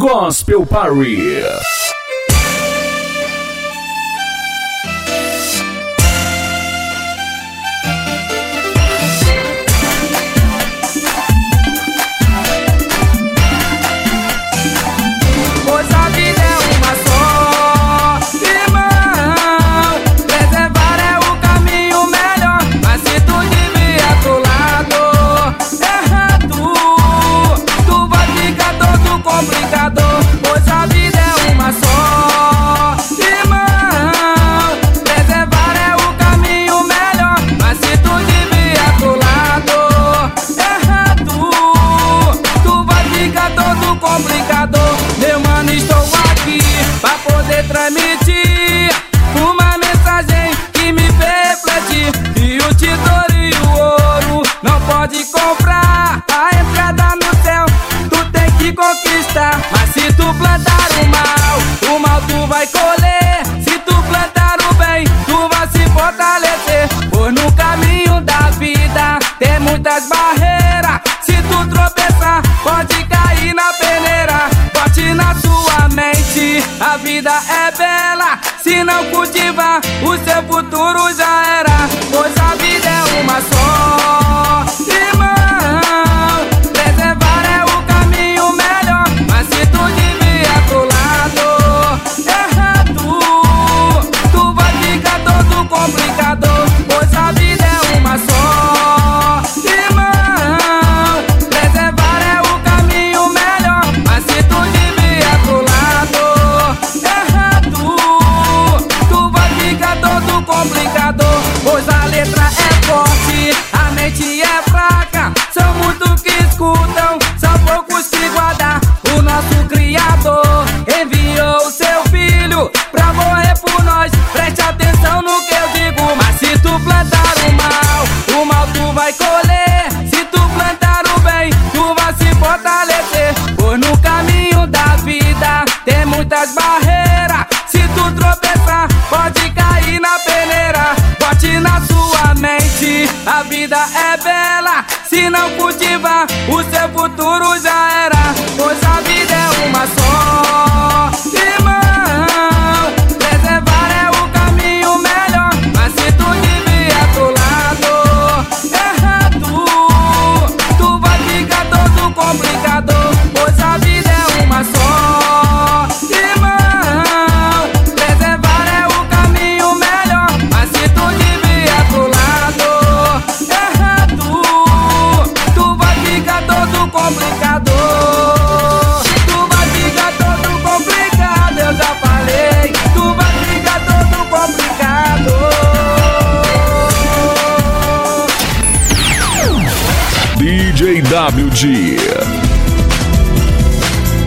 Gospel Party.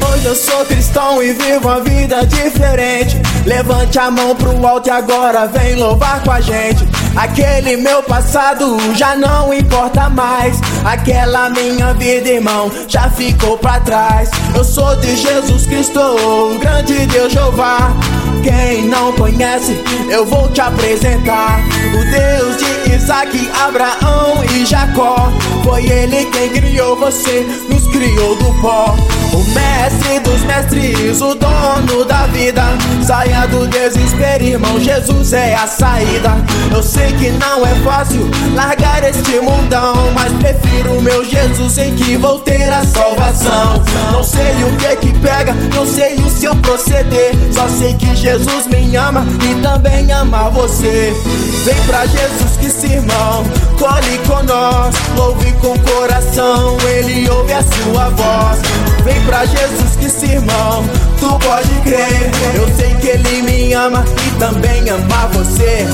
Hoje eu sou cristão e vivo uma vida diferente. Levante a mão pro alto e agora vem louvar com a gente. Aquele meu passado já não importa mais. Aquela minha vida, irmão, já ficou pra trás. Eu sou de Jesus Cristo, o grande Deus Jeová. Quem não conhece, eu vou te apresentar. O Deus de Isaac, Abraão e Jacó. Foi ele quem criou você, nos criou do pó. O mestre dos mestres, o dono da vida. Saia do desespero, irmão. Jesus é a saída. Eu sei que não é fácil largar este mundão. Mas prefiro o meu Jesus em que vou ter a salvação. Não sei o que que pega, não sei o seu proceder. Só sei que Jesus me ama e também ama você. Vem pra Jesus que se irmão, colhe com nós, louve com coração, ele ouve a sua voz. Vem pra Jesus que se irmão, tu pode crer. Eu sei que ele me ama e também ama você.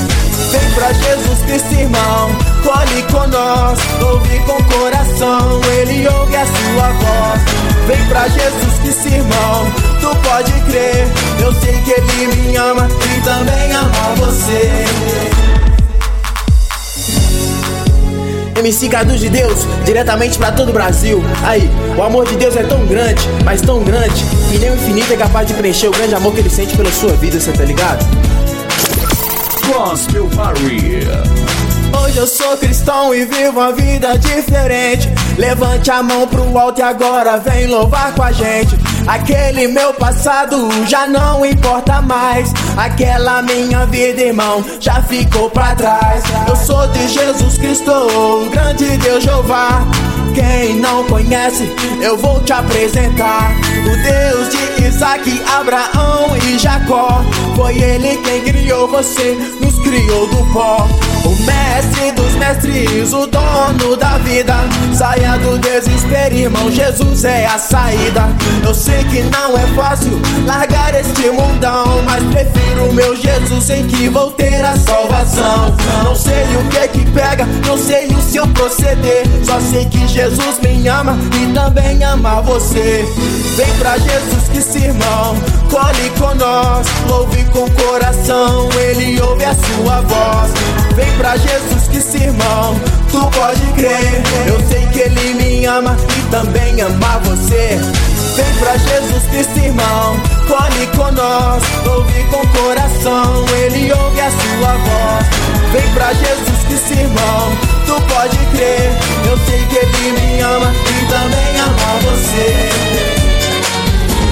Vem pra Jesus Cristo, irmão, colhe com nós, ouve com coração, ele ouve a sua voz. Vem pra Jesus Cristo, irmão, tu pode crer. Eu sei que ele me ama e também ama você. MC Cadu de Deus, diretamente para todo o Brasil. Aí, o amor de Deus é tão grande, mas tão grande, que nem o infinito é capaz de preencher o grande amor que ele sente pela sua vida, você tá ligado? Gospel Party. Hoje eu sou cristão e vivo uma vida diferente. Levante a mão pro alto e agora vem louvar com a gente. Aquele meu passado já não importa mais. Aquela minha vida, irmão, já ficou pra trás. Eu sou de Jesus Cristo, o grande Deus Jeová. Quem não conhece, eu vou te apresentar. O Deus de Isaac, Abraão e Jacó. Foi ele quem criou você, nos criou do pó. O mestre dos mestres, o dono da vida. Saia do desespero, irmão. Jesus é a saída. Eu sei que não é fácil largar este mundão. Mas prefiro meu Jesus em que vou ter a salvação. Não sei o que é que pega, não sei o seu proceder. Só sei que Jesus me ama e também ama você. Vem pra Jesus que se irmão, colhe com nós. Louve com coração, ele ouve a sua voz. Vem pra Jesus que se irmão, tu pode crer. Eu sei que ele me ama e também ama você. Vem pra Jesus Cristo, irmão, colhe com nós, ouve com coração, ele ouve a sua voz. Vem pra Jesus Cristo, irmão, tu pode crer. Eu sei que ele me ama e também ama você.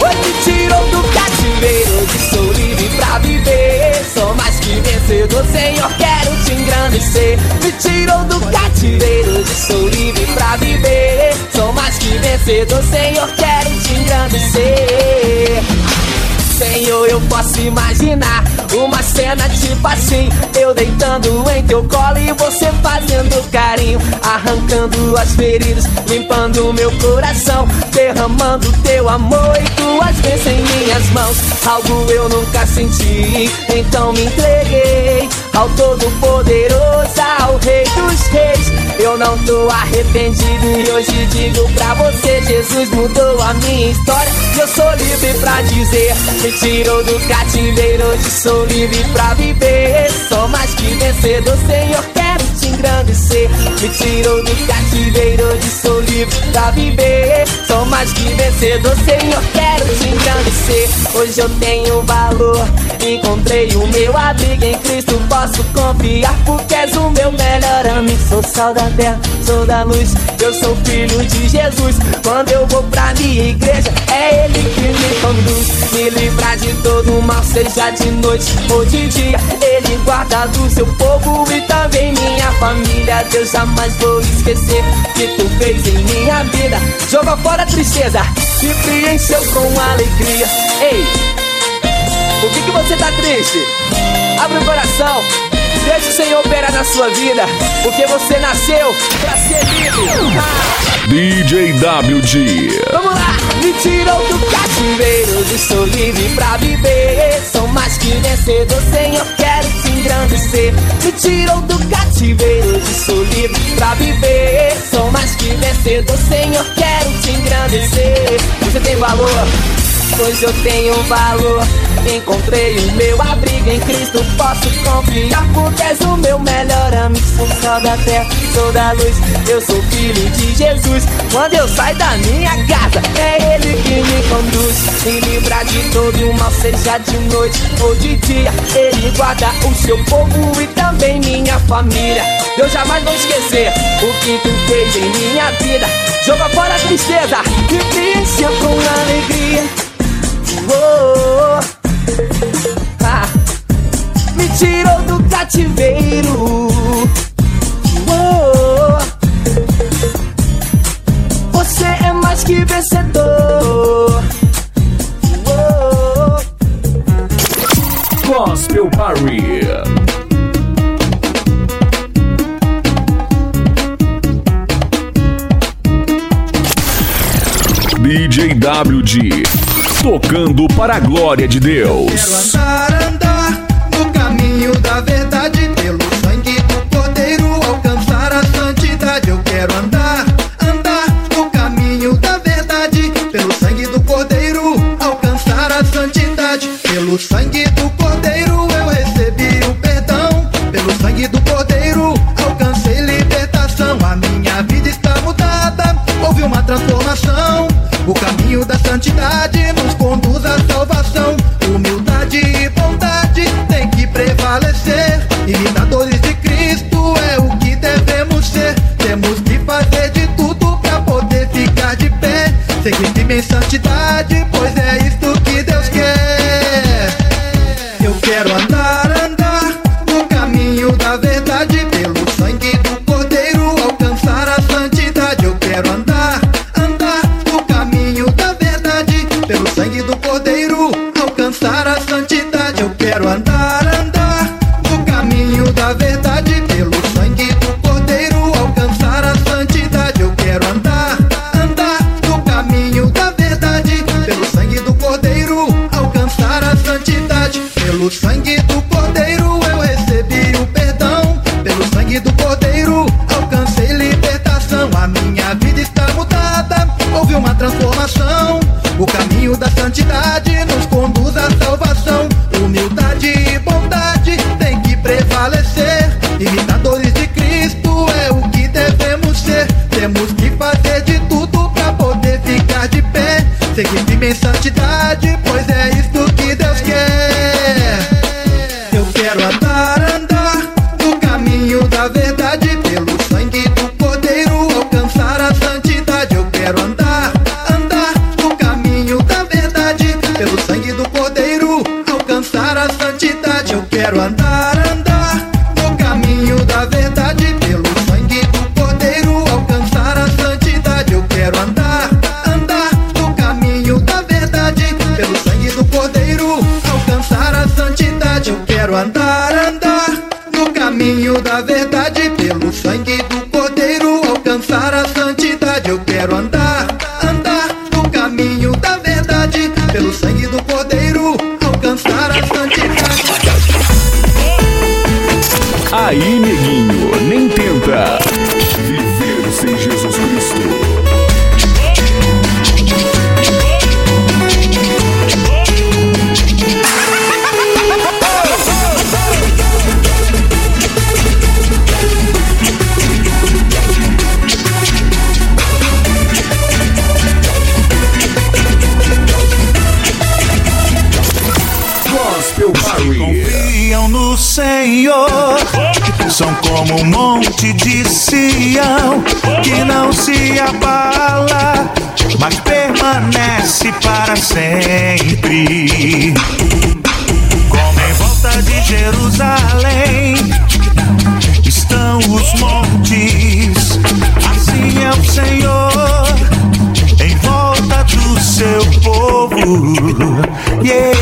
Oi, te tirou do cativeiro, que sou livre pra viver. Sou mais que vencedor, Senhor, quero te engrandecer. Me tirou do cativeiro, que sou livre pra viver. Sou mais que vencedor, Senhor, quero te engrandecer. Senhor, eu posso imaginar uma cena tipo assim: eu deitando em teu colo e você fazendo carinho, arrancando as feridas, limpando meu coração, derramando teu amor e tuas bênçãos mãos. Algo eu nunca senti, então me entreguei ao Todo-Poderoso, ao Rei dos Reis. Eu não tô arrependido e hoje digo pra você: Jesus mudou a minha história. Eu sou livre pra dizer: me tirou do cativeiro, hoje sou livre pra viver. Sou mais que vencedor, Senhor, quero engrandecer. Me tirou do cativeiro, hoje sou livre pra viver. Sou mais que vencedor, Senhor, quero te engrandecer. Hoje eu tenho valor, encontrei o meu abrigo em Cristo. Posso confiar, porque és o meu melhor amigo. Sou sal da terra, sou da luz, eu sou filho de Jesus. Quando eu vou pra minha igreja, é Ele que me conduz. Me livrar de todo mal, seja de noite ou de dia. Ele guarda do seu povo e também minha família. Deus jamais vou esquecer que tu fez em minha vida. Joga fora a tristeza e preencheu com alegria. Ei, por que, que você tá triste? Abre o coração. Deixa o Senhor operar na sua vida, porque você nasceu pra ser livre. Ah. DJ WG. Vamos lá! Me tirou do cativeiro, estou livre pra viver. Sou mais que vencedor, Senhor, quero engrandecer. Me tirou do cativeiro, estou livre pra viver. Sou mais que vencedor, Senhor, quero te engrandecer. Você tem valor, pois eu tenho valor. Encontrei o meu abrigo em Cristo, posso confiar, porque és o meu melhor amigo. Sou da terra, sou da luz, eu sou filho de Jesus. Quando eu saio da minha casa, é Ele que me conduz. Me livra de todo o mal, seja de noite ou de dia. Ele guarda o seu povo e também minha família. Eu jamais vou esquecer o que tu fez em minha vida. Joga fora a tristeza e preencha com alegria. Oh, ah, me tirou do cativeiro. Oh, você é mais que vencedor. Oh, Gospel. DJ WG. Tocando para a glória de Deus. Santidade, pois é isto que Deus quer. Eu quero andar, andar no caminho da verdade, pelo sangue do Cordeiro alcançar a santidade. Eu quero andar, andar no caminho da verdade, pelo sangue do Cordeiro alcançar a santidade. Eu quero andar, andar quero andar, andar no caminho da verdade, pelo sangue do Cordeiro alcançar a santidade. Eu quero andar, andar no caminho da verdade, pelo sangue do Cordeiro alcançar a santidade. Aí, neguinho, como um monte de Sião que não se abala, mas permanece para sempre. Como em volta de Jerusalém estão os montes, assim é o Senhor em volta do seu povo. Yeah.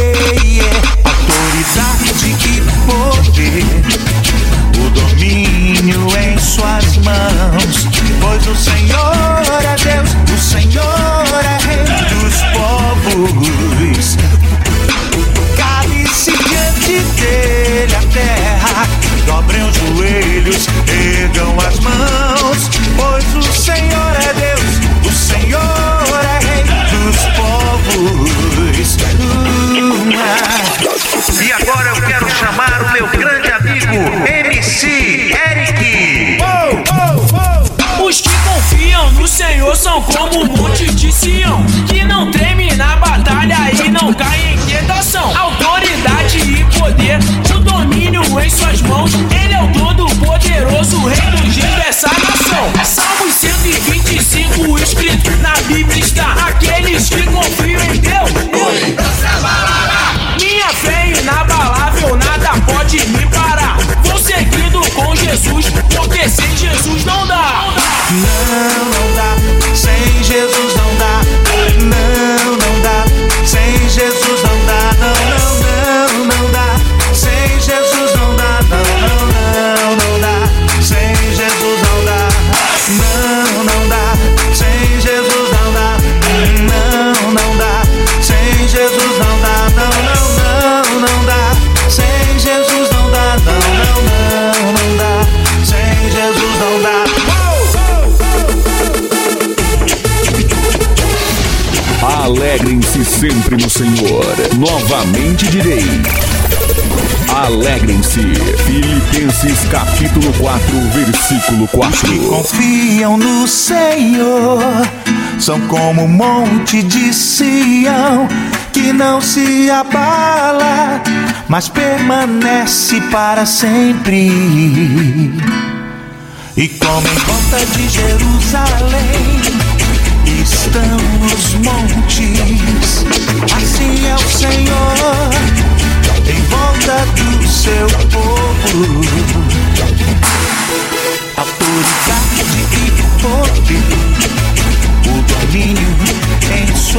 Alegrem-se sempre no Senhor. Novamente direi. Alegrem-se. Filipenses capítulo 4, versículo 4. que confiam no Senhor são como um monte de Sião que não se abala, mas permanece para sempre. E como em volta de Jerusalém estão os montes, assim é o Senhor em volta do seu povo. Autoridade e poder, o domínio em suas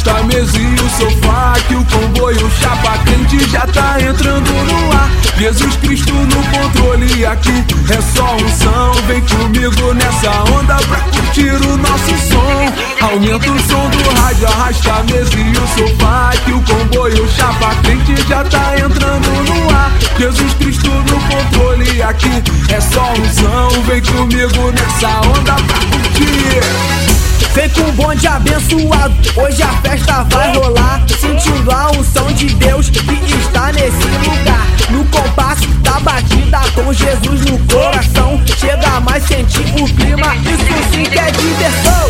arrasta a mesa e o sofá Que o comboio chapa quente já tá entrando no ar. Jesus Cristo no controle aqui. É só unção Vem comigo nessa onda pra curtir o nosso som. Aumenta o som do rádio, arrasta a mesa e o sofá Que o comboio chapa quente já tá entrando no ar. Jesus Cristo no controle aqui. É só unção Vem comigo nessa onda pra curtir Vem com um bonde abençoado, hoje a festa vai rolar. Sentindo a unção de Deus que está nesse lugar. No compasso da batida, com Jesus no coração. Chega mais sentir o clima, isso sim que é diversão.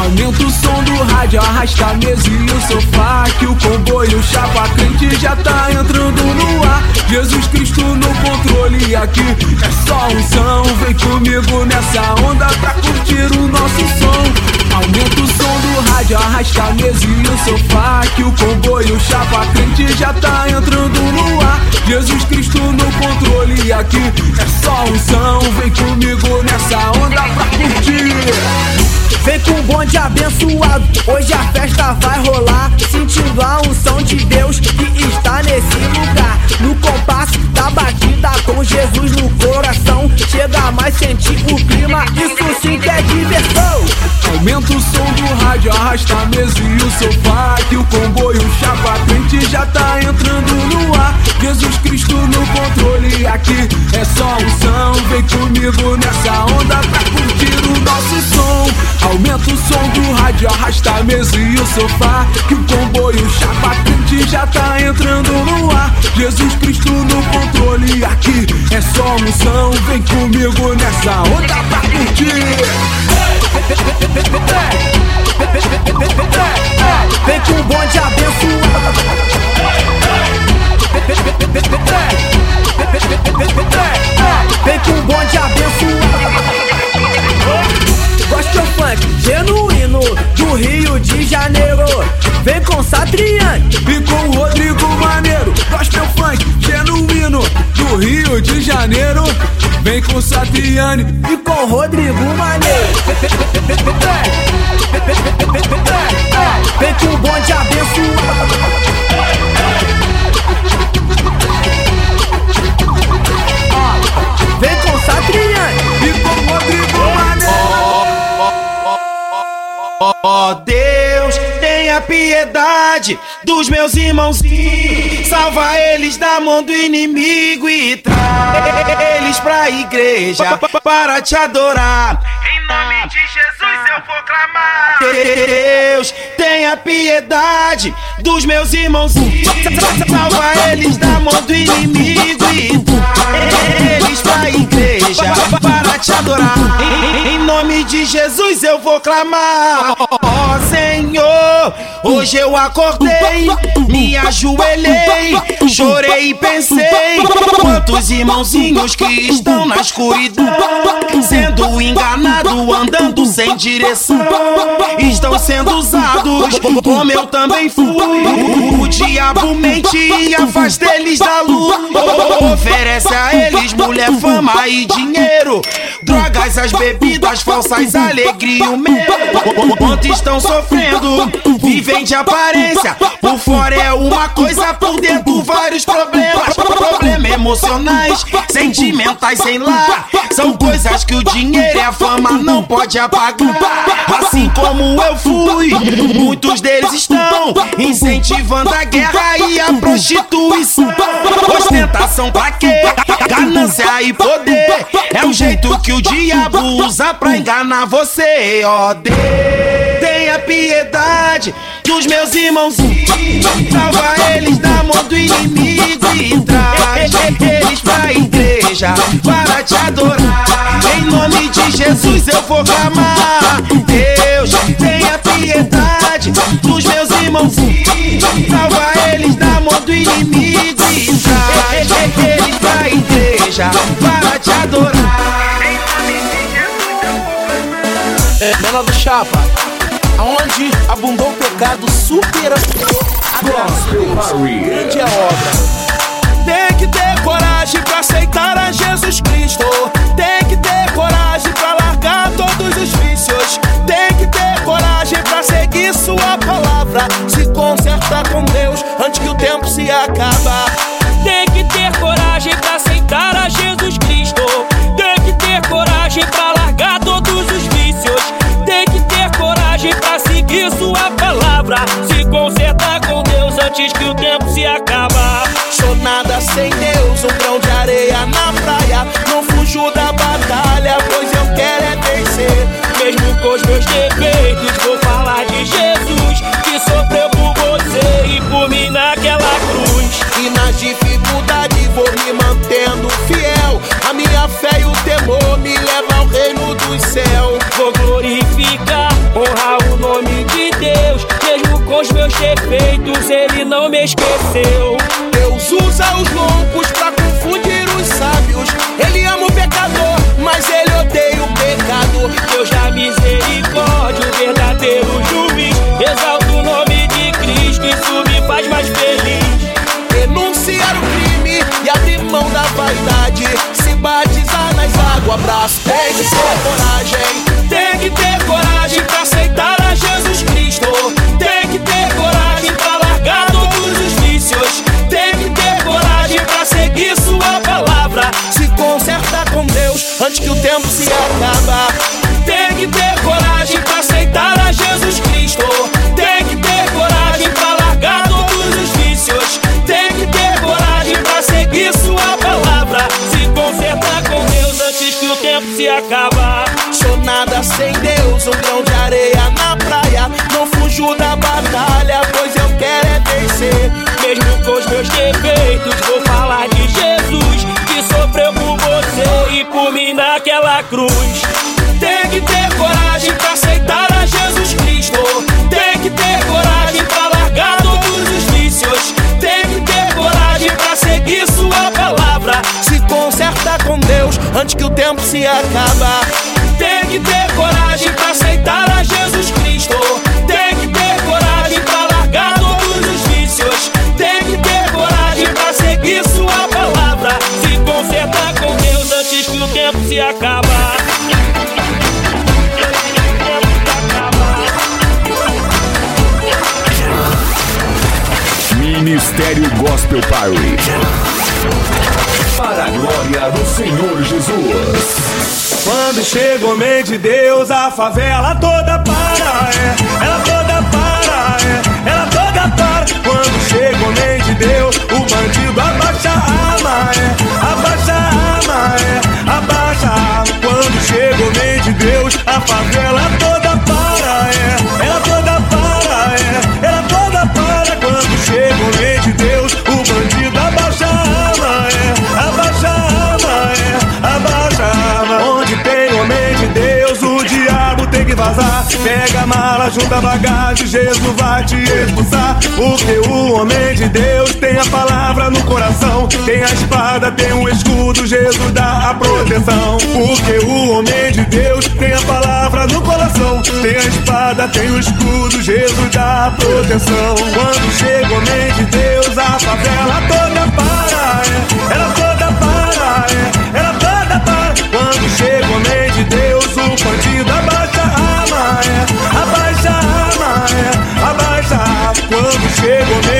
Aumenta o som do rádio, arrasta a mesa e o sofá Que o comboio chapa crente já tá entrando no ar Jesus Cristo no controle aqui é só unção Vem comigo nessa onda pra curtir o nosso som Aumenta o som do rádio, arrasta a mesa e o sofá Que o comboio chapa crente já tá entrando no ar Jesus Cristo no controle aqui é só unção Vem comigo nessa onda pra curtir Vem com um bonde abençoado, hoje a festa vai rolar. Sentindo a unção de Deus que está nesse lugar. No compasso da batida, com Jesus no coração. Chega mais sentir o clima, isso sim que é diversão. Aumenta o som do rádio, arrasta a mesa e o sofá. Que o comboio chapa quente já tá entrando no ar. Jesus Cristo no controle aqui é só unção. Vem comigo nessa onda pra curtir o nosso som. Aumenta o som do rádio, arrasta a mesa e o sofá. Que o comboio chapa quente já tá entrando no ar Jesus Cristo no controle aqui é só unção Vem comigo nessa onda pra curtir Vem com um bonde Vem com Satriani e com Rodrigo Maneiro. Vem com o bonde abençoado. Vem com Satriani e com Rodrigo Maneiro. Ó oh, Deus, tenha piedade dos meus irmãozinhos. Salva eles da mão do inimigo e traz eles pra igreja para te adorar. Em nome de Jesus eu vou clamar. Deus, tenha piedade dos meus irmãozinhos. Salva eles da mão do inimigo e eles pra igreja para te adorar. Em, em nome de Jesus eu vou clamar. Ó oh, Senhor, hoje eu acordei, me ajoelhei, chorei e pensei. Quantos irmãozinhos que estão na escuridão, sendo enganados, andando sem estão sendo usados, como eu também fui. O diabo mente e afasta eles da luz, oferece a eles mulher, fama e dinheiro, drogas, as bebidas falsas, alegria o medo. Enquanto estão sofrendo, vivem de aparência. Por fora é uma coisa, por dentro vários problemas. Problemas emocionais, sentimentais, sem lá. São coisas que o dinheiro e a fama não pode apagar. Assim como eu fui, muitos deles estão incentivando a guerra e a prostituição. Ostentação pra quê? Ganância e poder. É o jeito que o diabo usa pra enganar você, ó Deus. Tenha piedade dos meus irmãos. Salva eles da mão do inimigo e traz eles pra igreja para te adorar. Em nome de Jesus eu vou clamar. Deus, tenha piedade dos meus irmãos. Salva eles da mão do inimigo e traz eles pra igreja para te adorar. Menor do Chapa, aonde abundou o pecado, supera a. Grande é a obra. Tem que ter coragem pra aceitar a Jesus Cristo. Tem que ter coragem pra largar todos os vícios. Tem que ter coragem pra seguir sua palavra. Se consertar com Deus antes que o tempo se acaba. Antes que o tempo se acaba. Sou nada sem Deus, esqueceu. Antes que o tempo se acaba. Tem que ter coragem pra aceitar a Jesus Cristo. Tem que ter coragem pra largar todos os vícios. Tem que ter coragem pra seguir sua palavra. Se consertar com Deus antes que o tempo se acaba. Ministério Gospel Power. Para a glória do Senhor Jesus. Quando chega o homem de Deus, a favela toda para, é. Ela toda para, é. Ela toda para. Quando chega o homem de Deus, o bandido abaixa a arma, é. Abaixa a arma, é. Abaixa a arma. Quando chega o homem de Deus, a favela mala, junta a bagagem, Jesus vai te expulsar. Porque o homem de Deus tem a palavra no coração. Tem a espada, tem o escudo, Jesus dá a proteção. Porque o homem de Deus tem a palavra no coração. Tem a espada, tem o escudo, Jesus dá a proteção. Quando chega o homem de Deus, a favela toda para. é. Ela toda para, é. ela toda para. Quando chega o homem de Deus, o bandido abaixa Quando chega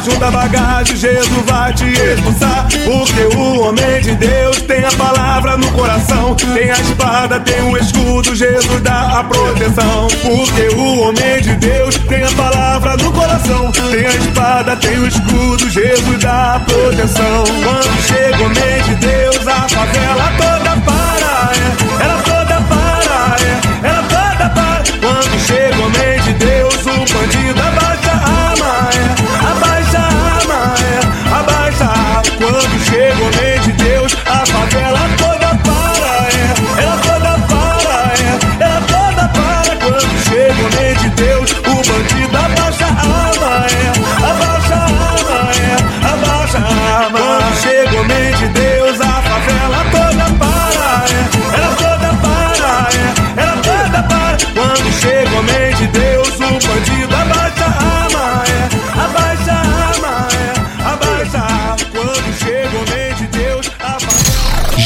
Pega a mala, junta a bagagem, Jesus vai te expulsar. Porque o homem de Deus tem a palavra no coração. Tem a espada, tem o escudo, Jesus dá a proteção. Porque o homem de Deus tem a palavra no coração. Tem a espada, tem o escudo, Jesus dá a proteção. Quando chega o homem de Deus, a favela toda para. é.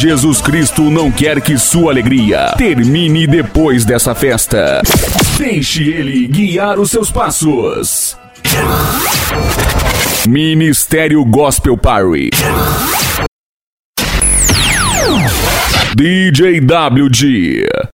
Jesus Cristo não quer que sua alegria termine depois dessa festa. Deixe ele guiar os seus passos. Ministério Gospel Party. DJ WG.